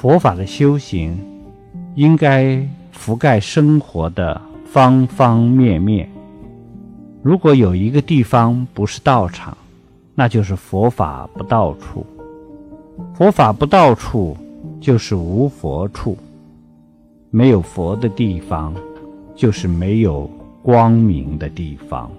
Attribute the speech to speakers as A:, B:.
A: 佛法的修行应该覆盖生活的方方面面。如果有一个地方不是道场那就是佛法不到处。佛法不到处就是无佛处。没有佛的地方就是没有光明的地方。